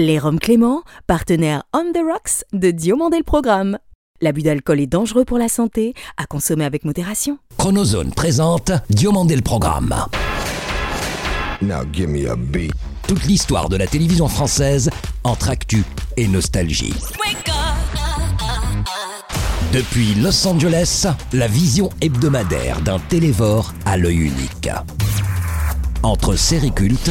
Les Roms Clément, partenaire On the Rocks de Diomandé le Programme. L'abus d'alcool est dangereux pour la santé, à consommer avec modération. Chronozone présente Diomandé le Programme. Now give me a beat. Toute l'histoire de la télévision française entre actu et nostalgie. Depuis Los Angeles, la vision hebdomadaire d'un télévore à l'œil unique. Entre série culte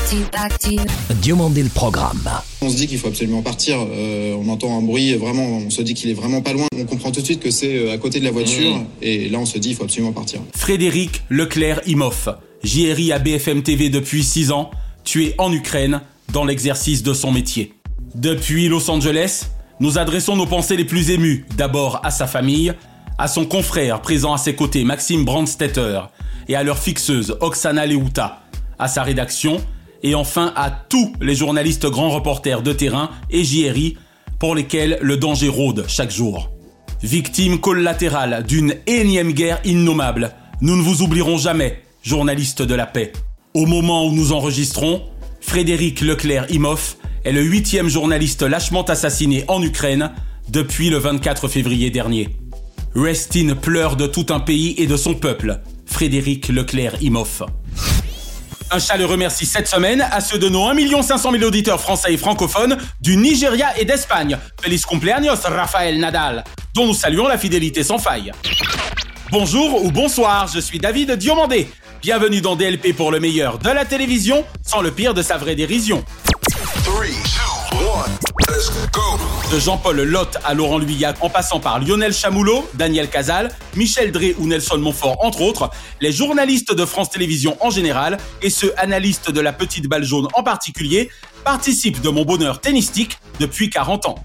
Diomandé le programme. On se dit qu'il faut absolument partir. Euh, on entend un bruit, vraiment, on se dit qu'il est vraiment pas loin. On comprend tout de suite que c'est euh, à côté de la voiture. Et là, on se dit qu'il faut absolument partir. Frédéric Leclerc Imoff, JRI à BFM TV depuis 6 ans, tué en Ukraine dans l'exercice de son métier. Depuis Los Angeles, nous adressons nos pensées les plus émues d'abord à sa famille, à son confrère présent à ses côtés Maxime Brandstetter et à leur fixeuse Oksana Leuta, à sa rédaction et enfin à tous les journalistes grands reporters de terrain et JRI pour lesquels le danger rôde chaque jour. Victime collatérale d'une énième guerre innommable, nous ne vous oublierons jamais, journalistes de la paix. Au moment où nous enregistrons, Frédéric Leclerc Imoff est le huitième journaliste lâchement assassiné en Ukraine depuis le 24 février dernier. Restin pleure de tout un pays et de son peuple. Frédéric Leclerc Un chaleureux merci cette semaine à ceux de nos 1 500 000 auditeurs français et francophones du Nigeria et d'Espagne. Feliz cumpleaños, Rafael Nadal, dont nous saluons la fidélité sans faille. Bonjour ou bonsoir, je suis David Diomandé. Bienvenue dans DLP pour le meilleur de la télévision, sans le pire de sa vraie dérision. De Jean-Paul Lotte à Laurent Luyac, en passant par Lionel Chamoulot, Daniel Casal, Michel Dré ou Nelson Montfort, entre autres, les journalistes de France Télévisions en général et ceux analystes de la petite balle jaune en particulier participent de mon bonheur tennistique depuis 40 ans.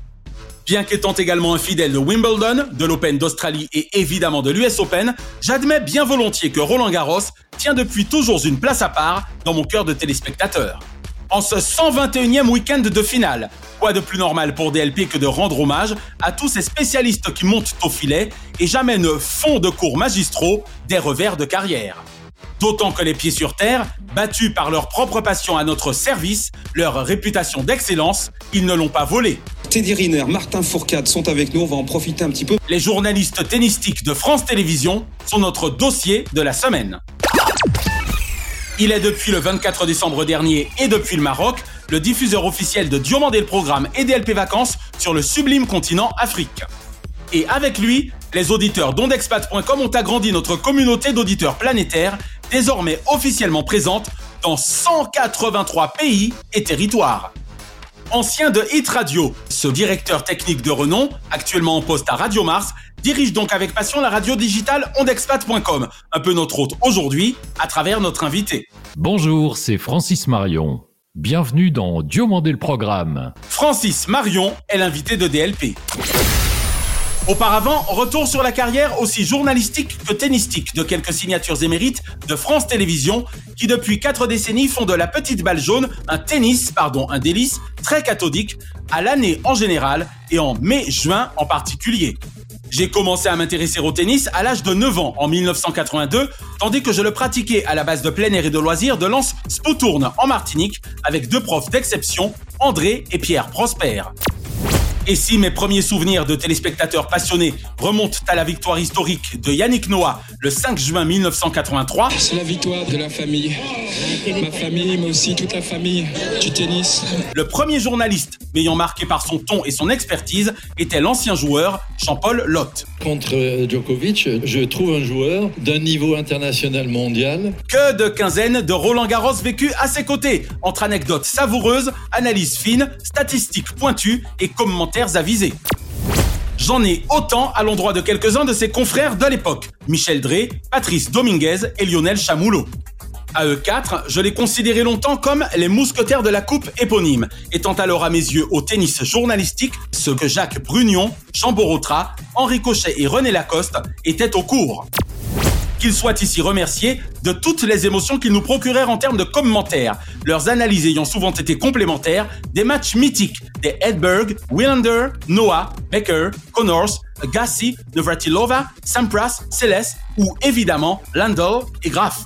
Bien qu'étant également un fidèle de Wimbledon, de l'Open d'Australie et évidemment de l'US Open, j'admets bien volontiers que Roland Garros tient depuis toujours une place à part dans mon cœur de téléspectateur. En ce 121e week-end de finale, quoi de plus normal pour DLP que de rendre hommage à tous ces spécialistes qui montent au filet et jamais ne font de cours magistraux des revers de carrière. D'autant que les pieds sur terre, battus par leur propre passion à notre service, leur réputation d'excellence, ils ne l'ont pas volée. Teddy Riner, Martin Fourcade sont avec nous, on va en profiter un petit peu. Les journalistes tennistiques de France Télévisions sont notre dossier de la semaine. Il est depuis le 24 décembre dernier et depuis le Maroc le diffuseur officiel de Diomandé le Programme et DLP Vacances sur le sublime continent Afrique. Et avec lui, les auditeurs d'ondexpat.com ont agrandi notre communauté d'auditeurs planétaires, désormais officiellement présente dans 183 pays et territoires. Ancien de Hit Radio, ce directeur technique de renom, actuellement en poste à Radio Mars, dirige donc avec passion la radio digitale ondexpat.com, un peu notre hôte aujourd'hui, à travers notre invité. Bonjour, c'est Francis Marion. Bienvenue dans Diomandé le programme. Francis Marion est l'invité de DLP. Auparavant, retour sur la carrière aussi journalistique que tennistique de quelques signatures émérites de France Télévisions qui depuis quatre décennies font de la petite balle jaune un tennis, pardon, un délice très cathodique à l'année en général et en mai-juin en particulier. J'ai commencé à m'intéresser au tennis à l'âge de 9 ans en 1982, tandis que je le pratiquais à la base de plein air et de loisirs de Lance Spotourne en Martinique avec deux profs d'exception, André et Pierre Prosper. Et si mes premiers souvenirs de téléspectateurs passionnés remontent à la victoire historique de Yannick Noah le 5 juin 1983, C'est la victoire de la famille. Ma famille, mais aussi toute la famille du tennis. le premier journaliste m'ayant marqué par son ton et son expertise était l'ancien joueur Jean-Paul Lotte. Contre euh, Djokovic, je trouve un joueur d'un niveau international mondial. Que de quinzaines de Roland Garros vécus à ses côtés, entre anecdotes savoureuses, analyses fines, statistiques pointues et commentaires J'en ai autant à l'endroit de quelques-uns de ses confrères de l'époque, Michel Dré, Patrice Dominguez et Lionel Chamoulot. À eux quatre, je les considérais longtemps comme les mousquetaires de la coupe éponyme, étant alors à mes yeux au tennis journalistique ce que Jacques Brugnon, Jean Borotra, Henri Cochet et René Lacoste étaient au cours. Qu'ils soient ici remerciés de toutes les émotions qu'ils nous procurèrent en termes de commentaires, leurs analyses ayant souvent été complémentaires des matchs mythiques des Edberg, Willander, Noah, Becker, Connors, Gassi, Navratilova, Sampras, Celeste ou évidemment Landau et Graf.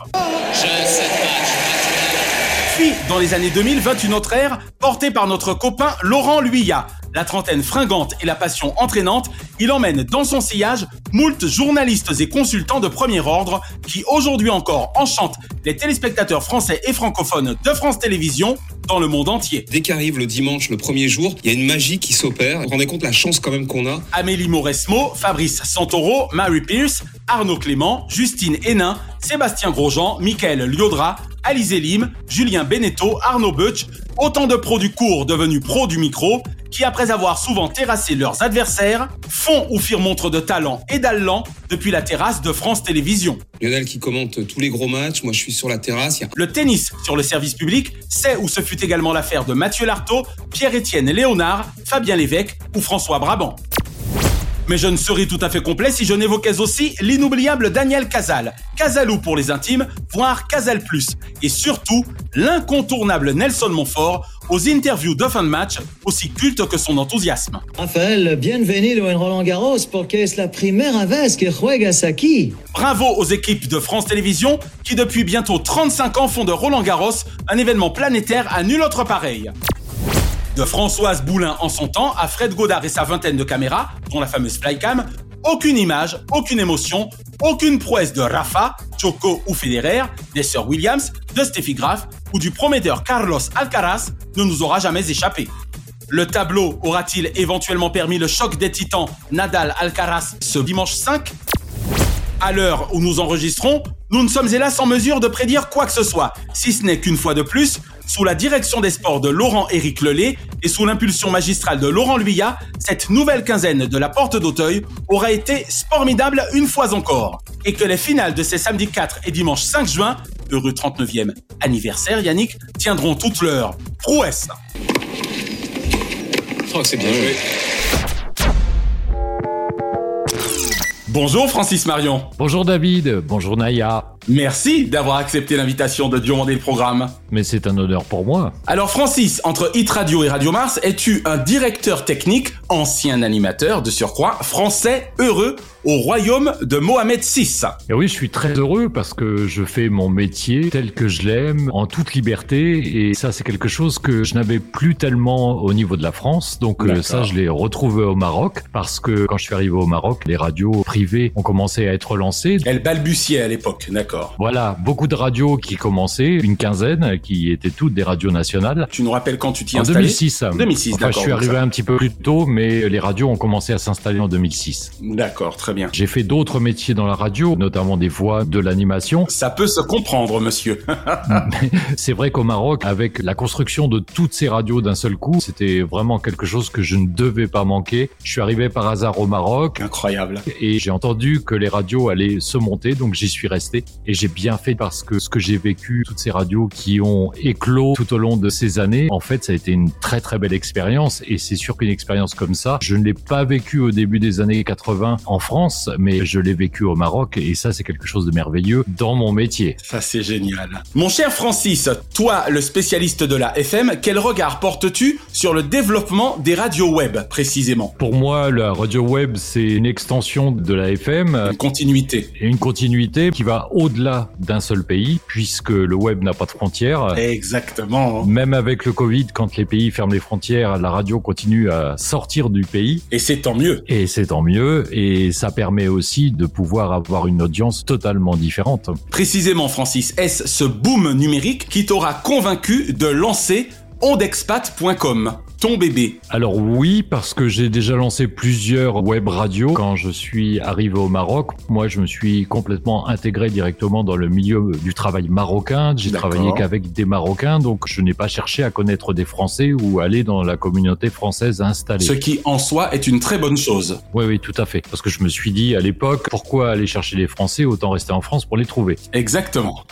Puis, dans les années 2000, vint une autre ère portée par notre copain Laurent Luyat. La trentaine fringante et la passion entraînante, il emmène dans son sillage moult journalistes et consultants de premier ordre qui aujourd'hui encore enchantent les téléspectateurs français et francophones de France Télévisions dans le monde entier. Dès qu'arrive le dimanche, le premier jour, il y a une magie qui s'opère. Vous vous rendez compte la chance quand même qu'on a Amélie Mauresmo, Fabrice Santoro, Mary Pierce, Arnaud Clément, Justine Hénin, Sébastien Grosjean, Michael Liodra, Alizé Lim, Julien Beneteau, Arnaud Butch, autant de pros du cours devenus pros du micro, qui après avoir souvent terrassé leurs adversaires, font ou firent montre de talent et d'allant depuis la terrasse de France Télévisions. Lionel qui commente tous les gros matchs, moi je suis sur la terrasse. a- Le tennis sur le service public, c'est où ce fut également l'affaire de Mathieu Lartaud, Pierre-Étienne Léonard, Fabien Lévesque ou François Brabant. Mais je ne serais tout à fait complet si je n'évoquais aussi l'inoubliable Daniel Casal, Casalou pour les intimes, voire Casal Plus, et surtout l'incontournable Nelson Montfort aux interviews de fin de match, aussi culte que son enthousiasme. Rafael, bienvenido en Roland Garros porque es la primera vez que juegas aquí. Bravo aux équipes de France Télévisions qui depuis bientôt 35 ans font de Roland Garros un événement planétaire à nul autre pareil. De Françoise Boulin en son temps à Fred Godard et sa vingtaine de caméras, dont la fameuse Flycam, aucune image, aucune émotion, aucune prouesse de Rafa, Choco ou Federer, des sœurs Williams, de Steffi Graf ou du prometteur Carlos Alcaraz ne nous aura jamais échappé. Le tableau aura-t-il éventuellement permis le choc des titans Nadal-Alcaraz ce dimanche 5 à l'heure où nous enregistrons, nous ne sommes hélas en mesure de prédire quoi que ce soit, si ce n'est qu'une fois de plus, sous la direction des sports de Laurent-Éric Lelay et sous l'impulsion magistrale de Laurent Luyat, cette nouvelle quinzaine de la Porte d'Auteuil aura été formidable une fois encore. Et que les finales de ces samedis 4 et dimanche 5 juin, heureux 39e anniversaire Yannick, tiendront toute leur prouesse. Je crois que c'est bien joué. Bonjour Francis Marion. Bonjour David, bonjour Naya. Merci d'avoir accepté l'invitation de demander le programme. Mais c'est un honneur pour moi. Alors Francis, entre Hit Radio et Radio Mars, es-tu un directeur technique, ancien animateur de surcroît, français, heureux au royaume de Mohamed VI Et oui, je suis très heureux parce que je fais mon métier tel que je l'aime, en toute liberté, et ça c'est quelque chose que je n'avais plus tellement au niveau de la France, donc euh, ça je l'ai retrouvé au Maroc, parce que quand je suis arrivé au Maroc, les radios privées ont commencé à être lancées. Elle balbutiait à l'époque, d'accord. Voilà, beaucoup de radios qui commençaient, une quinzaine, qui étaient toutes des radios nationales. Tu nous rappelles quand tu t'y En installais 2006. 2006, Enfin, je suis arrivé ça- un petit peu plus tôt, mais les radios ont commencé à s'installer en 2006. D'accord, très bien. J'ai fait d'autres métiers dans la radio, notamment des voix, de l'animation. Ça peut se comprendre, monsieur. C'est vrai qu'au Maroc, avec la construction de toutes ces radios d'un seul coup, c'était vraiment quelque chose que je ne devais pas manquer. Je suis arrivé par hasard au Maroc Incroyable. et j'ai entendu que les radios allaient se monter, donc j'y suis resté. Et j'ai bien fait parce que ce que j'ai vécu, toutes ces radios qui ont éclos tout au long de ces années, en fait, ça a été une très très belle expérience. Et c'est sûr qu'une expérience comme ça, je ne l'ai pas vécue au début des années 80 en France, mais je l'ai vécue au Maroc. Et ça, c'est quelque chose de merveilleux dans mon métier. Ça, c'est génial. Mon cher Francis, toi, le spécialiste de la FM, quel regard portes-tu sur le développement des radios web, précisément? Pour moi, la radio web, c'est une extension de la FM. Une continuité. et une continuité qui va au-delà d'un seul pays, puisque le web n'a pas de frontières. Exactement. Même avec le Covid, quand les pays ferment les frontières, la radio continue à sortir du pays. Et c'est tant mieux. Et c'est tant mieux. Et ça permet aussi de pouvoir avoir une audience totalement différente. Précisément, Francis, est-ce ce boom numérique qui t'aura convaincu de lancer ondexpat.com, ton bébé Alors oui, parce que j'ai déjà lancé plusieurs web radios quand je suis arrivé au Maroc. Moi, je me suis complètement intégré directement dans le milieu du travail marocain. J'ai travaillé qu'avec des Marocains, donc je n'ai pas cherché à connaître des Français ou aller dans la communauté française installée. Ce qui, en soi, est une très bonne chose. Oui, oui, tout à fait. Parce que je me suis dit à l'époque, pourquoi aller chercher les Français Autant rester en France pour les trouver? Exactement.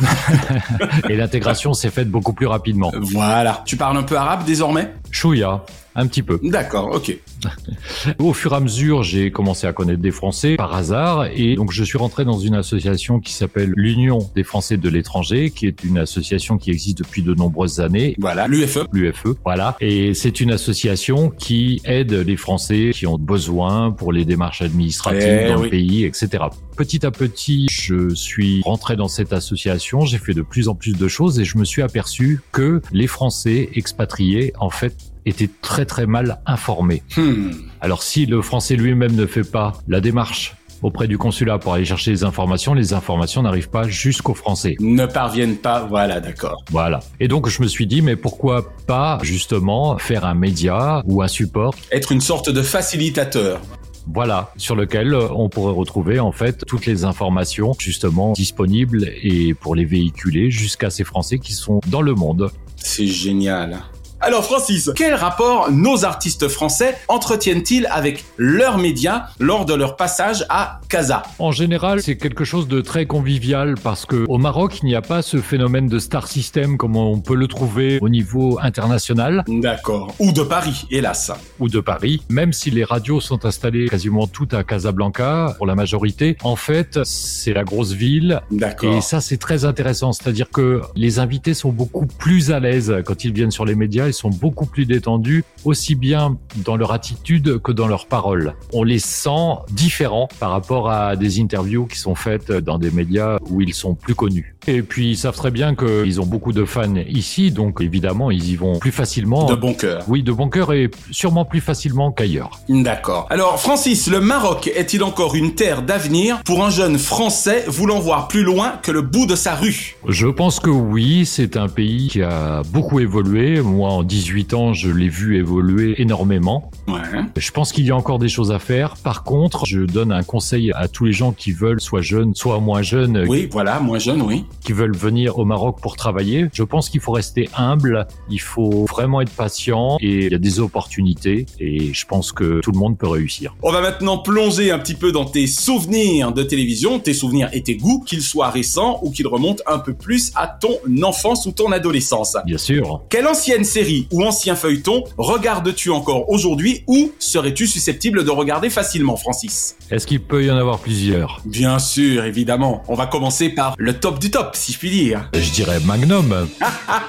Et l'intégration s'est faite beaucoup plus rapidement. Voilà. Tu parles un peu arabe désormais? 舒瑶。Un petit peu. D'accord, ok. Au fur et à mesure, j'ai commencé à connaître des Français par hasard et donc je suis rentré dans une association qui s'appelle l'Union des Français de l'étranger, qui est une association qui existe depuis de nombreuses années. Voilà, l'UFE. L'UFE, voilà. Et c'est une association qui aide les Français qui ont besoin pour les démarches administratives Eh dans oui. le pays, etc. Petit à petit, je suis rentré dans cette association, j'ai fait de plus en plus de choses et je me suis aperçu que les Français expatriés, en fait, étaient très très mal informés. Hmm. Alors si le français lui-même ne fait pas la démarche auprès du consulat pour aller chercher les informations, les informations n'arrivent pas jusqu'aux Français. Ne parviennent pas, voilà, d'accord. Voilà. Et donc je me suis dit, mais pourquoi pas justement faire un média ou un support Être une sorte de facilitateur. voilà, sur lequel on pourrait retrouver en fait toutes les informations justement disponibles et pour les véhiculer jusqu'à ces Français qui sont dans le monde. C'est génial. Alors Francis, quel rapport nos artistes français entretiennent-ils avec leurs médias lors de leur passage à Casa? En général, c'est quelque chose de très convivial parce que au Maroc, il n'y a pas ce phénomène de star system comme on peut le trouver au niveau international D'accord. Ou de Paris, hélas. ou de Paris. Même si les radios sont installées quasiment toutes à Casablanca pour la majorité, en fait, c'est la grosse ville D'accord. Et ça, c'est très intéressant. C'est-à-dire que les invités sont beaucoup plus à l'aise quand ils viennent sur les médias. Ils sont beaucoup plus détendus, aussi bien dans leur attitude que dans leurs paroles. On les sent différents par rapport à des interviews qui sont faites dans des médias où ils sont plus connus. Et puis, ils savent très bien qu'ils ont beaucoup de fans ici. Donc, évidemment, ils y vont plus facilement. De bon cœur. Oui, de bon cœur et sûrement plus facilement qu'ailleurs. D'accord. Alors Francis, le Maroc est-il encore une terre d'avenir pour un jeune Français voulant voir plus loin que le bout de sa rue? Je pense que oui, c'est un pays qui a beaucoup évolué. Moi, en 18 ans, je l'ai vu évoluer énormément. Ouais. Je pense qu'il y a encore des choses à faire. Par contre, je donne un conseil à tous les gens qui veulent, soit jeunes, soit moins jeunes, Oui, voilà, moins jeune, oui. qui veulent venir au Maroc pour travailler. Je pense qu'il faut rester humble, il faut vraiment être patient et il y a des opportunités et je pense que tout le monde peut réussir. On va maintenant plonger un petit peu dans tes souvenirs de télévision, tes souvenirs et tes goûts, qu'ils soient récents ou qu'ils remontent un peu plus à ton enfance ou ton adolescence. Bien sûr. Quelle ancienne série ou ancien feuilleton regardes-tu encore aujourd'hui ou serais-tu susceptible de regarder facilement, Francis? Est-ce qu'il peut y en avoir plusieurs? Bien sûr, évidemment. On va commencer par le top du top, si je puis dire. Je dirais Magnum.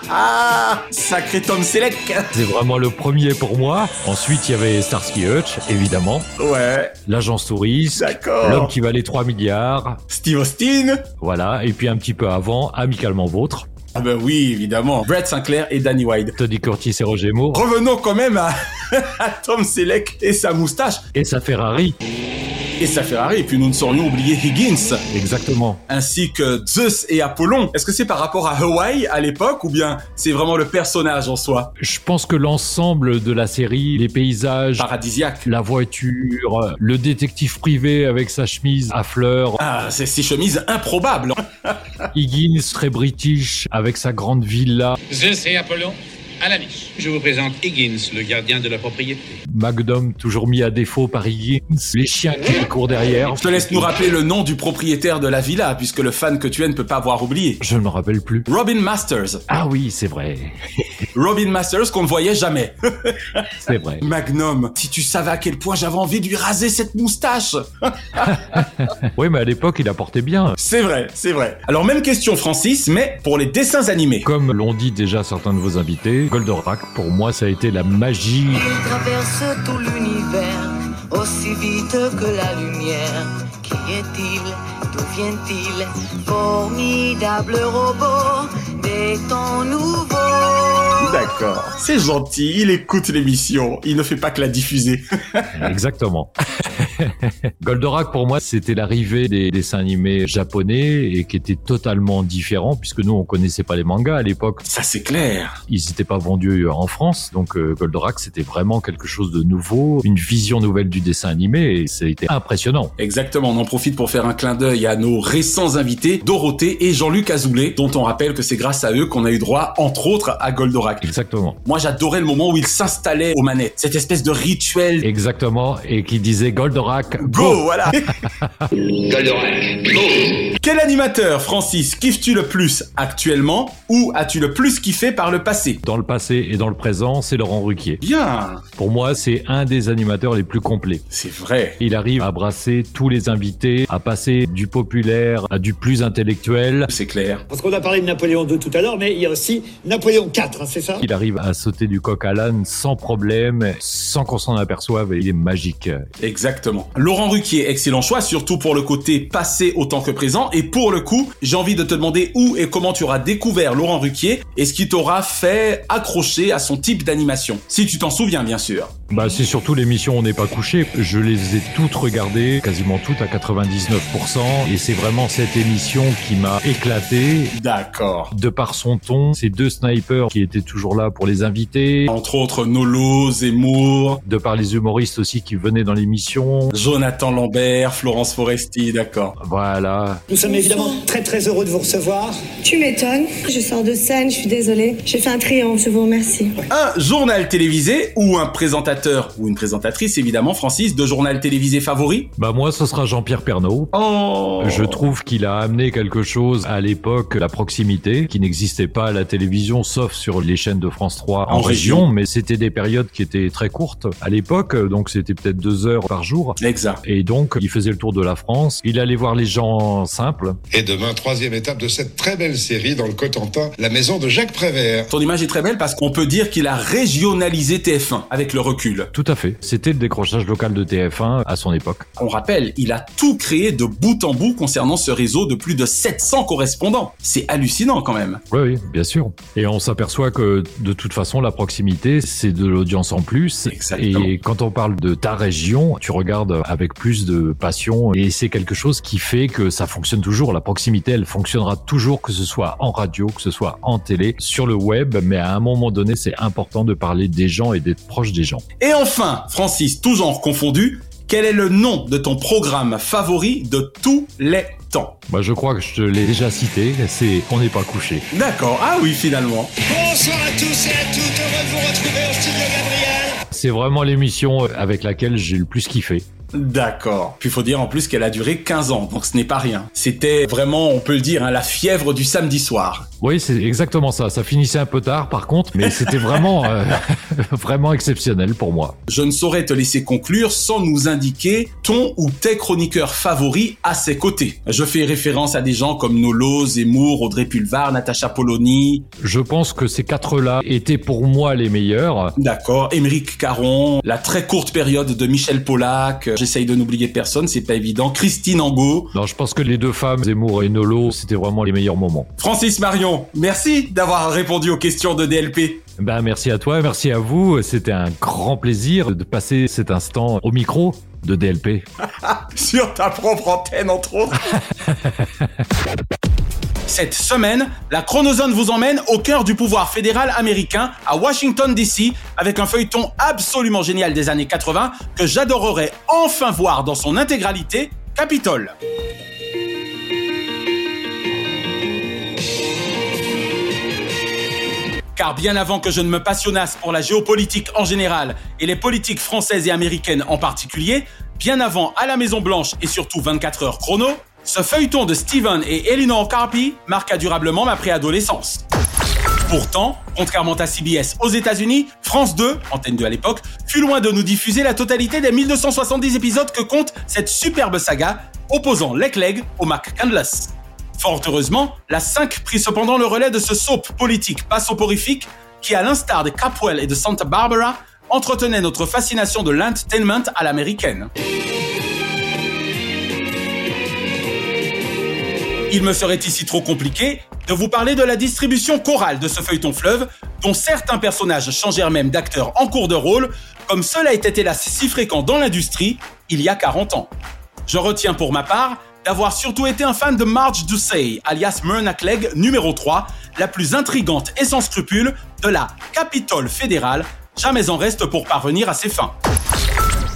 Ah Sacré Tom Selleck C'est vraiment le premier pour moi. Ensuite, il y avait Starsky Hutch, évidemment. Ouais, L'agence touriste. d'accord. L'homme qui valait 3 milliards. Steve Austin Voilà. Et puis un petit peu avant, Amicalement Vôtre. Ah ben oui, évidemment. Brett Sinclair et Danny White. Tony Curtis et Roger Moore. Revenons quand même à, à Tom Selleck et sa moustache Et sa Ferrari. et sa Ferrari. Et puis nous ne saurions oublier Higgins, Exactement. ainsi que Zeus et Apollon. Est-ce que c'est par rapport à Hawaï à l'époque ou bien c'est vraiment le personnage en soi? Je pense que l'ensemble de la série, les paysages, Paradisiaque. la voiture, le détective privé avec sa chemise à fleurs, Ah, c'est ces chemises improbables. Higgins très british avec sa grande villa, Zeus à la niche. Je vous présente Higgins, le gardien de la propriété. Magnum toujours mis à défaut par Higgins, les chiens qui courent derrière. Je te laisse nous rappeler le nom du propriétaire de la villa, puisque le fan que tu es ne peut pas avoir oublié. Je ne me rappelle plus. Robin Masters. Ah oui, c'est vrai. Robin Masters qu'on ne voyait jamais. C'est vrai. Magnum, si tu savais à quel point j'avais envie de lui raser cette moustache. Oui, mais à l'époque, il apportait bien. C'est vrai, c'est vrai. Alors même question Francis, mais pour les dessins animés. Comme l'ont dit déjà certains de vos invités, Goldorak, pour moi, ça a été la magie. Il traverse tout l'univers aussi vite que la lumière. Qui est-il? D'où vient-il? Formidable robot des temps nouveaux. D'accord. C'est gentil, il écoute l'émission, il ne fait pas que la diffuser. Exactement. Goldorak, pour moi, c'était l'arrivée des dessins animés japonais et qui étaient totalement différents puisque nous, on connaissait pas les mangas à l'époque. Ça c'est clair. Ils n'étaient pas vendus en France, donc euh, Goldorak, c'était vraiment quelque chose de nouveau, une vision nouvelle du dessin animé et c'était impressionnant. Exactement, en profite pour faire un clin d'œil à nos récents invités, Dorothée et Jean-Luc Azoulay, dont on rappelle que c'est grâce à eux qu'on a eu droit, entre autres, à Goldorak. Exactement. Moi, j'adorais le moment où il s'installait aux manettes. Cette espèce de rituel. Exactement. Et qui disait Goldorak, go, Go, voilà. Goldorak, go Quel animateur, Francis, kiffes-tu le plus actuellement ou as-tu le plus kiffé par le passé? Dans le passé et dans le présent, c'est Laurent Ruquier. Bien. Pour moi, c'est un des animateurs les plus complets. C'est vrai. Il arrive à brasser tous les invités, à passer du populaire à du plus intellectuel. C'est clair. Parce qu'on a parlé de Napoléon II tout à l'heure, mais il y a aussi Napoléon IV, hein, c'est ça? Il arrive à sauter du coq à l'âne sans problème, sans qu'on s'en aperçoive, et il est magique. Exactement. Laurent Ruquier, excellent choix, surtout pour le côté passé autant que présent. Et pour le coup, j'ai envie de te demander où et comment tu auras découvert Laurent Ruquier et ce qui t'aura fait accrocher à son type d'animation. Si tu t'en souviens, bien sûr. Bah, c'est surtout l'émission On n'est pas couché. Je les ai toutes regardées, quasiment toutes à 99%. Et c'est vraiment cette émission qui m'a éclaté. D'accord. De par son ton, ces deux snipers qui étaient toujours là pour les invités. Entre autres, Nolo, Zemmour. De par les humoristes aussi qui venaient dans l'émission. Jonathan Lambert, Florence Foresti, d'accord. Voilà. Nous sommes évidemment très très heureux de vous recevoir. Tu m'étonnes. Je sors de scène, je suis désolée. J'ai fait un triomphe, je vous remercie. Un journal télévisé ou un présentateur ou une présentatrice, évidemment, Francis, de journal télévisé favori Bah, moi, ce sera Jean-Pierre Pernaud. Oh Je trouve qu'il a amené quelque chose à l'époque, la proximité, qui n'existait pas à la télévision, sauf sur les chaînes de France 3 en, En région, région. mais c'était des périodes qui étaient très courtes à l'époque, donc c'était peut-être deux heures par jour. Exact. Et donc, il faisait le tour de la France. Il allait voir les gens simples. Et demain, troisième étape de cette très belle série dans le Cotentin, la maison de Jacques Prévert. Ton image est très belle parce qu'on peut dire qu'il a régionalisé TF1 avec le recul. Tout à fait. C'était le décrochage local de TF1 à son époque. On rappelle, il a tout créé de bout en bout concernant ce réseau de plus de 700 correspondants. C'est hallucinant quand même. Oui, oui, bien sûr. Et on s'aperçoit que de toute façon, la proximité, c'est de l'audience en plus. Exactement. Et quand on parle de ta région, tu regardes avec plus de passion et c'est quelque chose qui fait que ça fonctionne toujours. La proximité, elle fonctionnera toujours, que ce soit en radio, que ce soit en télé, sur le web. Mais à un moment donné, c'est important de parler des gens et d'être proche des gens. Et enfin, Francis, tout genre confondu, quel est le nom de ton programme favori de tous les temps? Bah, je crois que je te l'ai déjà cité. C'est On n'est pas couché. D'accord. Ah oui, finalement. Bonsoir à tous et à toutes, heureux de vous retrouver au studio Gabriel. C'est vraiment l'émission avec laquelle j'ai le plus kiffé. D'accord. Puis il faut dire en plus qu'elle a duré 15 ans, donc ce n'est pas rien. C'était vraiment, on peut le dire, hein, la fièvre du samedi soir. Oui, c'est exactement ça. Ça finissait un peu tard, par contre, mais c'était vraiment, euh, vraiment exceptionnel pour moi. Je ne saurais te laisser conclure sans nous indiquer ton ou tes chroniqueurs favoris à ses côtés. Je fais référence à des gens comme Nolo, Zemmour, Audrey Pulvar, Natacha Polony. Je pense que ces quatre-là étaient pour moi les meilleurs. D'accord. Émeric Caron, la très courte période de Michel Polac. J'essaye de n'oublier personne, c'est pas évident. Christine Angot. Non, je pense que les deux femmes, Zemmour et Nolo, c'était vraiment les meilleurs moments. Francis Marion, merci d'avoir répondu aux questions de DLP. Ben, merci à toi, merci à vous. C'était un grand plaisir de passer cet instant au micro de DLP. Sur ta propre antenne, entre autres. Cette semaine, la Chronozone vous emmène au cœur du pouvoir fédéral américain, à Washington DC, avec un feuilleton absolument génial des années 80 que j'adorerais enfin voir dans son intégralité, Capitole. Car bien avant que je ne me passionnasse pour la géopolitique en général et les politiques françaises et américaines en particulier, bien avant à la Maison Blanche et surtout 24 heures chrono, ce feuilleton de Steven et Eleanor Carpy marqua durablement ma préadolescence. Pourtant, contrairement à CBS aux États-Unis, France 2, antenne 2 à l'époque, fut loin de nous diffuser la totalité des 1270 épisodes que compte cette superbe saga, opposant Lek Leg au McCandless. Fort heureusement, la 5 prit cependant le relais de ce soap politique pas soporifique qui, à l'instar de Capwell et de Santa Barbara, entretenait notre fascination de l'entertainment à l'américaine. Il me serait ici trop compliqué de vous parler de la distribution chorale de ce feuilleton fleuve, dont certains personnages changèrent même d'acteurs en cours de rôle, comme cela était hélas si fréquent dans l'industrie il y a 40 ans. Je retiens pour ma part d'avoir surtout été un fan de Marge Ducey, alias Myrna Clegg, numéro 3, la plus intrigante et sans scrupules de la Capitole fédérale, jamais en reste pour parvenir à ses fins.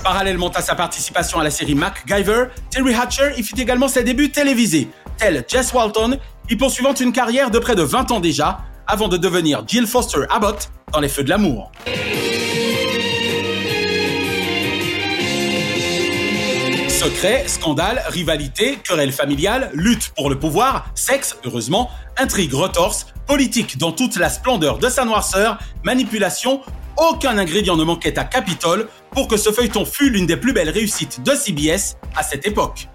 Parallèlement à sa participation à la série MacGyver, Terry Hatcher y fit également ses débuts télévisés, Jess Walton, y poursuivant une carrière de près de 20 ans déjà, avant de devenir Jill Foster Abbott dans Les Feux de l'amour. Secret, scandale, rivalité, querelle familiale, lutte pour le pouvoir, sexe, heureusement, intrigue, retorse, politique dans toute la splendeur de sa noirceur, manipulation, aucun ingrédient ne manquait à Capitole pour que ce feuilleton fût l'une des plus belles réussites de CBS à cette époque.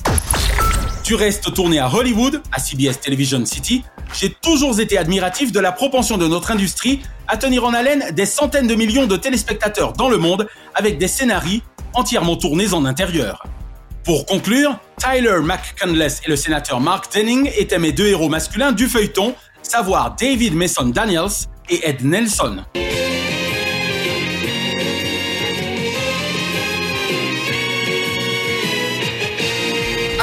Tu restes tourné à Hollywood, à CBS Television City, j'ai toujours été admiratif de la propension de notre industrie à tenir en haleine des centaines de millions de téléspectateurs dans le monde avec des scénarios entièrement tournés en intérieur. Pour conclure, Tyler McCandless et le sénateur Mark Denning étaient mes deux héros masculins du feuilleton, savoir David Mason Daniels et Ed Nelson.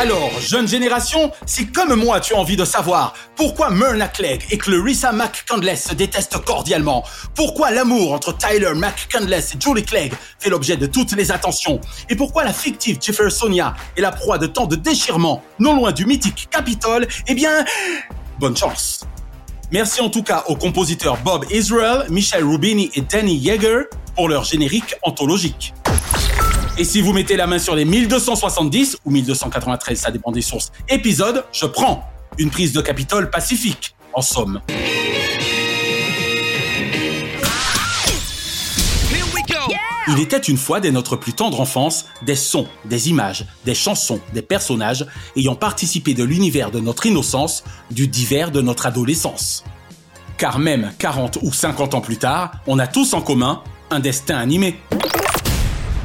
Alors, jeune génération, si comme moi tu as envie de savoir pourquoi Myrna Clegg et Clarissa McCandless se détestent cordialement, pourquoi l'amour entre Tyler McCandless et Julie Clegg fait l'objet de toutes les attentions, et pourquoi la fictive Jeffersonia est la proie de tant de déchirements non loin du mythique Capitole, eh bien, bonne chance. Merci en tout cas aux compositeurs Bob Israel, Michel Rubini et Danny Yeager pour leur générique anthologique. Et si vous mettez la main sur les 1270 ou 1293, ça dépend des sources, épisodes, je prends une prise de Capitole pacifique, en somme. Il était une fois dès notre plus tendre enfance des sons, des images, des chansons, des personnages ayant participé de l'univers de notre innocence, du divers de notre adolescence. Car même 40 ou 50 ans plus tard, on a tous en commun un destin animé.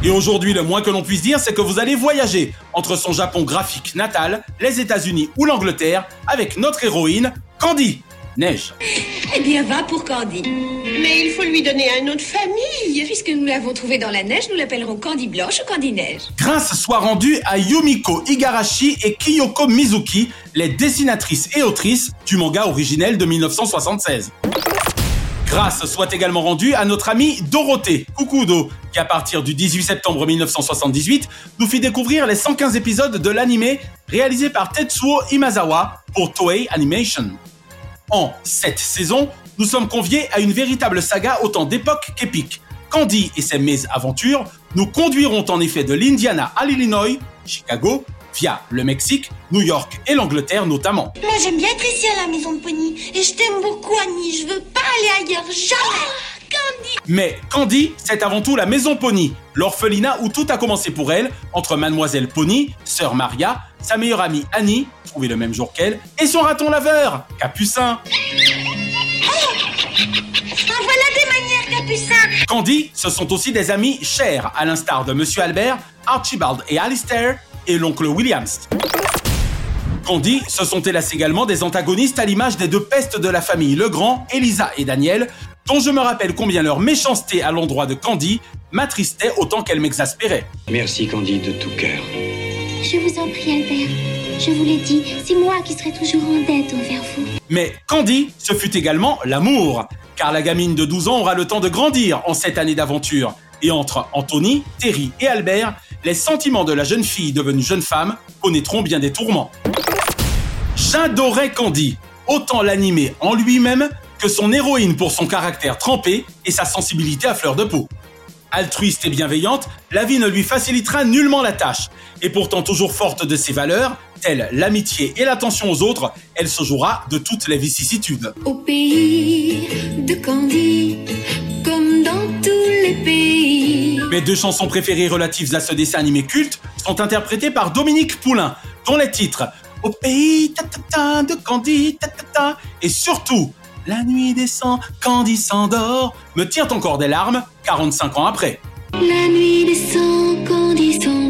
Et aujourd'hui, le moins que l'on puisse dire, c'est que vous allez voyager entre son Japon graphique natal, les États-Unis ou l'Angleterre avec notre héroïne, Candy. Neige. Eh bien, va pour Candy. Mais il faut lui donner un nom de famille. Puisque nous l'avons trouvée dans la neige, nous l'appellerons Candy Blanche ou Candy Neige. Grâce soit rendue à Yumiko Igarashi et Kiyoko Mizuki, les dessinatrices et autrices du manga originel de 1976. Grâce soit également rendue à notre amie Dorothée Kukudo, qui à partir du 18 septembre 1978 nous fit découvrir les 115 épisodes de l'anime réalisé par Tetsuo Imazawa pour Toei Animation. En cette saison, nous sommes conviés à une véritable saga autant d'époque qu'épique. Candy et ses mésaventures nous conduiront en effet de l'Indiana à l'Illinois, Chicago, via le Mexique, New York et l'Angleterre notamment. Moi j'aime bien être ici à la maison de Pony et je t'aime beaucoup Annie, je veux pas aller ailleurs, jamais. Candy Mais Candy, c'est avant tout la maison Pony, l'orphelinat où tout a commencé pour elle, entre mademoiselle Pony, sœur Maria, sa meilleure amie Annie, trouvée le même jour qu'elle, et son raton laveur, Capucin. Ah voilà des manières Capucin Candy, ce sont aussi des amis chers, à l'instar de Monsieur Albert, Archibald et Alistair, et l'oncle Williams. Candy, ce sont hélas également des antagonistes à l'image des deux pestes de la famille Legrand, Elisa et Daniel, dont je me rappelle combien leur méchanceté à l'endroit de Candy m'attristait autant qu'elle m'exaspérait. Merci Candy de tout cœur. Je vous en prie Albert, je vous l'ai dit, c'est moi qui serai toujours en dette envers vous. Mais Candy, ce fut également l'amour, car la gamine de 12 ans aura le temps de grandir en cette année d'aventure. Et entre Anthony, Terry et Albert, les sentiments de la jeune fille devenue jeune femme connaîtront bien des tourments. J'adorais Candy, autant l'animer en lui-même que son héroïne pour son caractère trempé et sa sensibilité à fleur de peau. Altruiste et bienveillante, la vie ne lui facilitera nullement la tâche, et pourtant toujours forte de ses valeurs, telles l'amitié et l'attention aux autres, elle se jouera de toutes les vicissitudes. Au pays de Candy, comme dans tous les pays. Mes deux chansons préférées relatives à ce dessin animé culte sont interprétées par Dominique Poulain, dont les titres Au pays ta, ta, ta, de Candy ta, ta, ta, et surtout La nuit descend, Candy s'endort me tirent encore des larmes 45 ans après. La nuit descend, Candy s'endort.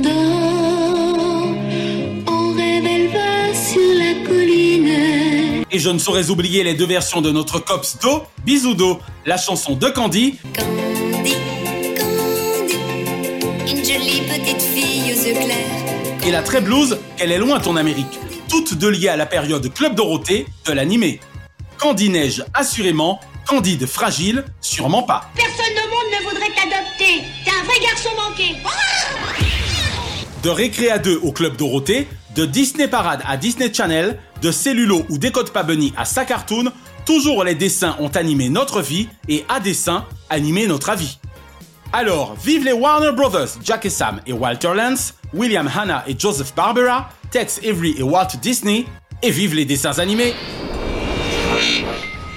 Et je ne saurais oublier les deux versions de notre Cops Do, Bisou Do, la chanson de Candy Candy, Candy, une jolie petite fille aux yeux clairs. et la très blues qu'elle est loin ton Amérique, toutes deux liées à la période Club Dorothée de l'animé. Candy Neige, assurément, Candide fragile, sûrement pas. Personne au monde ne voudrait t'adopter. T'es un vrai garçon manqué. De Récré à 2 au Club Dorothée, de Disney Parade à Disney Channel, de Cellulo ou Décode pas à sa cartoon, Toujours les dessins ont animé notre vie et à dessin animé notre avis. Alors, vive les Warner Brothers, Jack et Sam et Walter Lance, William Hanna et Joseph Barbera, Tex Avery et Walt Disney, et vive les dessins animés.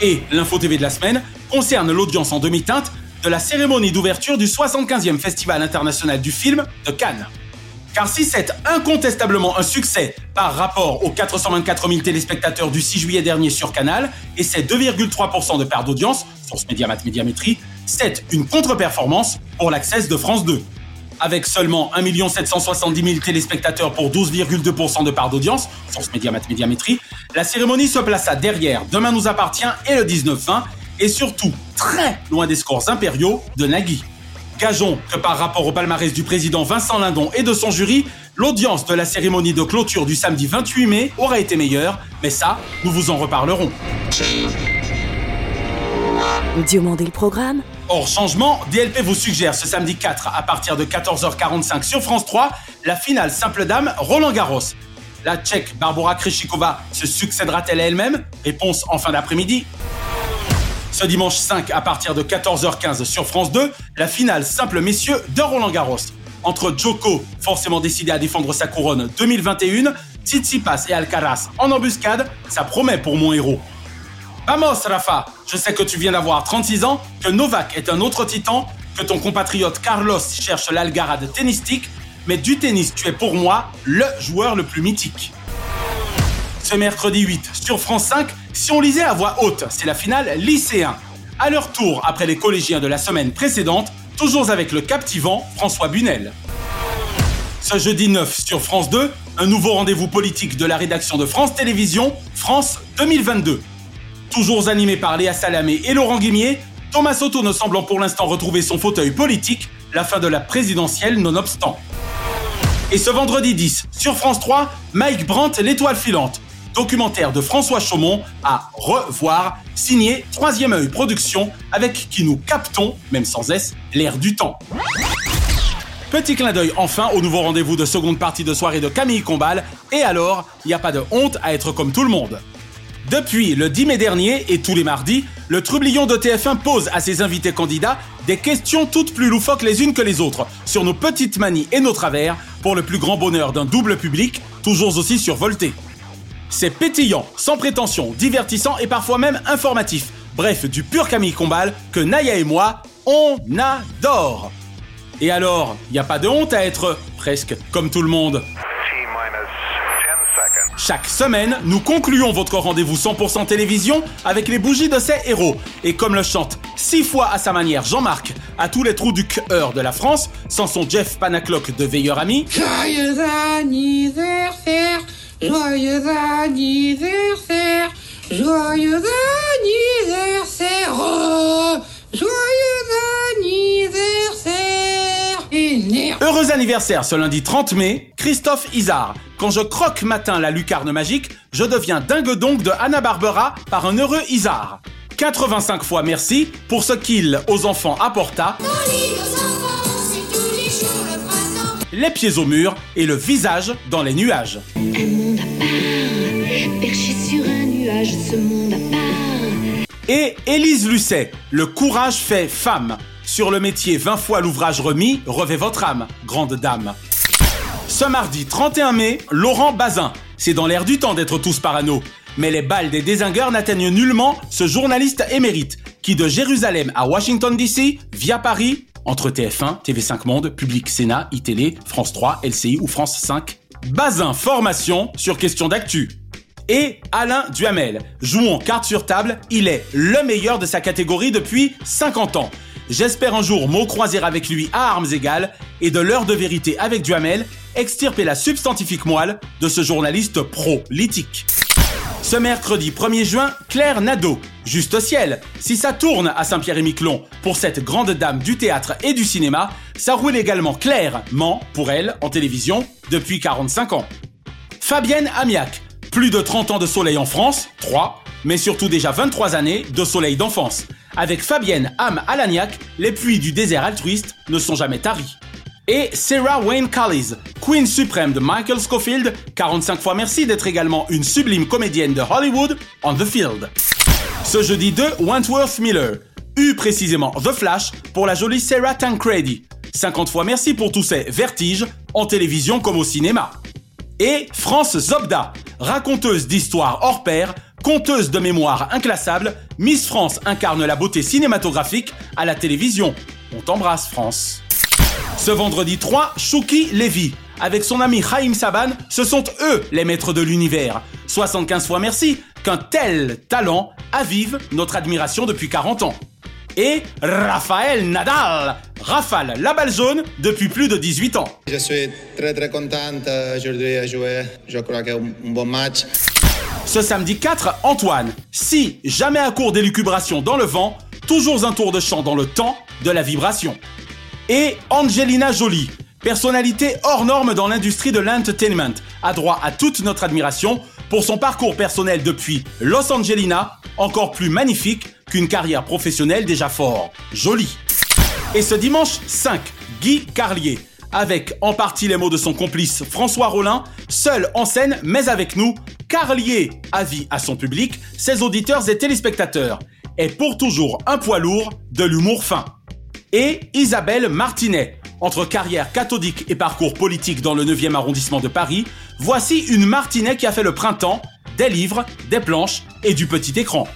Et l'info TV de la semaine concerne l'audience en demi-teinte de la cérémonie d'ouverture du 75e Festival international du film de Cannes. Car si c'est incontestablement un succès par rapport aux 424 000 téléspectateurs du 6 juillet dernier sur Canal et ses 2,3% de part d'audience, source Médiamat Médiamétrie, c'est une contre-performance pour l'accès de France 2. Avec seulement 1 770 000 téléspectateurs pour 12,2% de part d'audience, source Médiamat Médiamétrie, la cérémonie se plaça derrière Demain nous appartient et le 19-20, et surtout très loin des scores impériaux de Nagui. Gageons que par rapport au palmarès du président Vincent Lindon et de son jury, l'audience de la cérémonie de clôture du samedi 28 mai aura été meilleure, mais ça, nous vous en reparlerons. Diomandé le programme Hors changement, DLP vous suggère ce samedi 4 à partir de 14h45 sur France 3 la finale simple dame Roland Garros. La Tchèque Barbara Krejcikova se succédera-t-elle à elle-même? Réponse en fin d'après-midi. Ce dimanche 5 à partir de 14h15 sur France 2, la finale simple messieurs de Roland Garros. Entre Joko, forcément décidé à défendre sa couronne 2021, Tsitsipas et Alcaraz en embuscade, ça promet pour mon héros. Vamos Rafa, je sais que tu viens d'avoir 36 ans, que Novak est un autre titan, que ton compatriote Carlos cherche l'algarade tennistique, mais du tennis tu es pour moi le joueur le plus mythique. Ce mercredi 8 sur France 5, si on lisait à voix haute, c'est la finale lycéen. À leur tour, après les collégiens de la semaine précédente, toujours avec le captivant François Bunel. Ce jeudi 9 sur France 2, un nouveau rendez-vous politique de la rédaction de France Télévisions, France 2022. Toujours animé par Léa Salamé et Laurent Guimier, Thomas Soto ne semblant pour l'instant retrouver son fauteuil politique, la fin de la présidentielle nonobstant. Et ce vendredi 10, sur France 3, Mike Brandt, l'étoile filante, documentaire de François Chaumont à revoir, signé Troisième œil Production, avec qui nous captons, même sans S, l'air du temps. Petit clin d'œil enfin au nouveau rendez-vous de seconde partie de soirée de Camille Combal, et alors, il n'y a pas de honte à être comme tout le monde. Depuis le 10 mai dernier et tous les mardis, le trublion de TF1 pose à ses invités candidats des questions toutes plus loufoques les unes que les autres sur nos petites manies et nos travers pour le plus grand bonheur d'un double public, toujours aussi survolté. C'est pétillant, sans prétention, divertissant et parfois même informatif. Bref, du pur Camille Combal que Naya et moi, on adore. Et alors, il n'y a pas de honte à être presque comme tout le monde. Chaque semaine, nous concluons votre rendez-vous 100% télévision avec les bougies de ces héros. Et comme le chante six fois à sa manière Jean-Marc à tous les trous du cœur de la France, sans son Jeff Panaclock de veilleur ami. Joyeux anniversaire Joyeux anniversaire oh, Joyeux anniversaire Heureux anniversaire ce lundi 30 mai, Christophe Isard. Quand je croque matin la lucarne magique, je deviens dingue donc de Anna Barbera par un heureux Isard. 85 fois merci pour ce qu'il aux enfants apporta les pieds au mur et le visage dans les nuages. Et Élise Lucet, le courage fait femme. Sur le métier 20 fois l'ouvrage remis, revêt votre âme, grande dame. Ce mardi 31 mai, Laurent Bazin. C'est dans l'air du temps d'être tous parano. Mais les balles des désingueurs n'atteignent nullement ce journaliste émérite qui de Jérusalem à Washington DC, via Paris, entre TF1, TV5 Monde, Public Sénat, iTélé, France 3, LCI ou France 5. Bazin formation sur question d'actu. Et Alain Duhamel, jouant carte sur table, il est le meilleur de sa catégorie depuis 50 ans. J'espère un jour mot croiser avec lui à armes égales et de l'heure de vérité avec Duhamel, extirper la substantifique moelle de ce journaliste pro-litique. Ce mercredi 1er juin, Claire Nadeau, juste au ciel. Si ça tourne à Saint-Pierre-et-Miquelon pour cette grande dame du théâtre et du cinéma, ça roule également clairement pour elle en télévision depuis 45 ans. Fabienne Amiac, plus de 30 ans de soleil en France, 3, mais surtout déjà 23 années de soleil d'enfance. Avec Fabienne Am Alagnac, les puits du désert altruiste ne sont jamais taris. Et Sarah Wayne Callies, Queen suprême de Michael Scofield, 45 fois merci d'être également une sublime comédienne de Hollywood on the field. Ce jeudi 2, Wentworth Miller. U précisément The Flash pour la jolie Sarah Tancredi. 50 fois merci pour tous ces vertiges, en télévision comme au cinéma. Et France Zobda, raconteuse d'histoires hors pair, conteuse de mémoire inclassable, Miss France incarne la beauté cinématographique à la télévision. On t'embrasse France. Ce vendredi 3, Shuki Levy, avec son ami Chaim Saban, ce sont eux les maîtres de l'univers. 75 fois merci qu'un tel talent avive notre admiration depuis 40 ans. Et Raphaël Nadal rafale la balle jaune depuis plus de 18 ans. Je suis très très contente aujourd'hui à jouer. Je crois qu'il y a un bon match. Ce samedi 4, Antoine, si jamais à court d'élucubration dans le vent, toujours un tour de chant dans le temps de la vibration. Et Angelina Jolie, personnalité hors norme dans l'industrie de l'entertainment, a droit à toute notre admiration pour son parcours personnel depuis Los Angelina, encore plus magnifique qu'une carrière professionnelle déjà fort. Jolie. Et ce dimanche 5, Guy Carlier, avec en partie les mots de son complice François Rollin, seul en scène mais avec nous, Carlier avis à son public, ses auditeurs et téléspectateurs, et pour toujours un poids lourd de l'humour fin. Et Isabelle Martinet, entre carrière cathodique et parcours politique dans le 9e arrondissement de Paris, voici une Martinet qui a fait le printemps, des livres, des planches et du petit écran.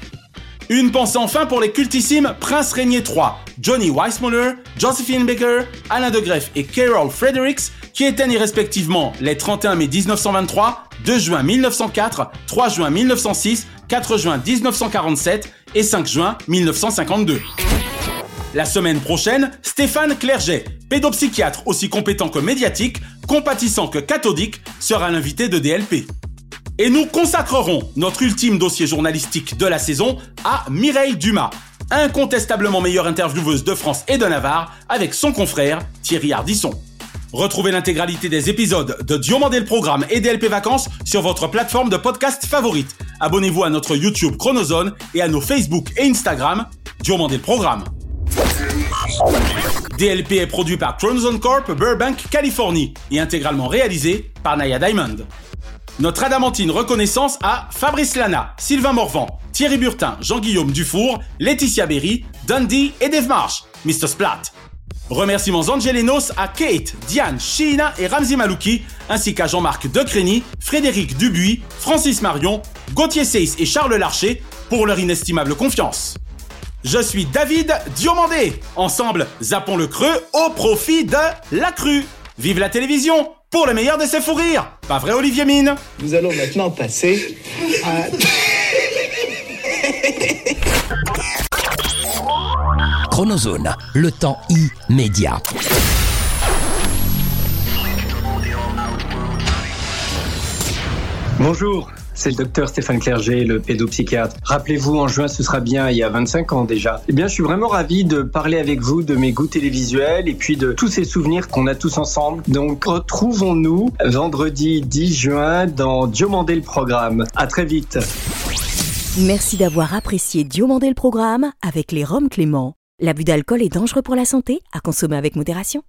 Une pensée enfin pour les cultissimes Prince Régnier III, Johnny Weissmuller, Josephine Baker, Alain de Greff et Carol Fredericks, qui étaient nés respectivement les 31 mai 1923, 2 juin 1904, 3 juin 1906, 4 juin 1947 et 5 juin 1952. La semaine prochaine, Stéphane Clerget, pédopsychiatre aussi compétent que médiatique, compatissant que cathodique, sera l'invité de DLP. Et nous consacrerons notre ultime dossier journalistique de la saison à Mireille Dumas, incontestablement meilleure intervieweuse de France et de Navarre, avec son confrère Thierry Ardisson. Retrouvez l'intégralité des épisodes de Diomandé le Programme et DLP Vacances sur votre plateforme de podcast favorite. Abonnez-vous à notre YouTube Chronozone et à nos Facebook et Instagram Diomandé le Programme. DLP est produit par Chronozone Corp Burbank, Californie et intégralement réalisé par Naya Diamond. Notre adamantine reconnaissance à Fabrice Lana, Sylvain Morvan, Thierry Burtin, Jean-Guillaume Dufour, Laetitia Berry, Dundee et Dave Marsh, Mr. Splat. Remerciements angelenos à Kate, Diane, Sheena et Ramzi Malouki, ainsi qu'à Jean-Marc Decrény, Frédéric Dubuis, Francis Marion, Gauthier Seyss et Charles Larcher pour leur inestimable confiance. Je suis David Diomandé. Ensemble, zappons le creux au profit de la crue. Vive la télévision pour le meilleur de ses fous rires. Pas vrai, Olivier Mine? Nous allons maintenant passer à... Chronozone, le temps immédiat. Bonjour, c'est le docteur Stéphane Clerget, le pédopsychiatre. Rappelez-vous, en juin, ce sera bien il y a 25 ans déjà. Eh bien, je suis vraiment ravi de parler avec vous de mes goûts télévisuels et puis de tous ces souvenirs qu'on a tous ensemble. Donc, retrouvons-nous vendredi 10 juin dans Diomandé le programme. À très vite. Merci d'avoir apprécié Diomandé le programme avec les Roms Clément. L'abus d'alcool est dangereux pour la santé, à consommer avec modération.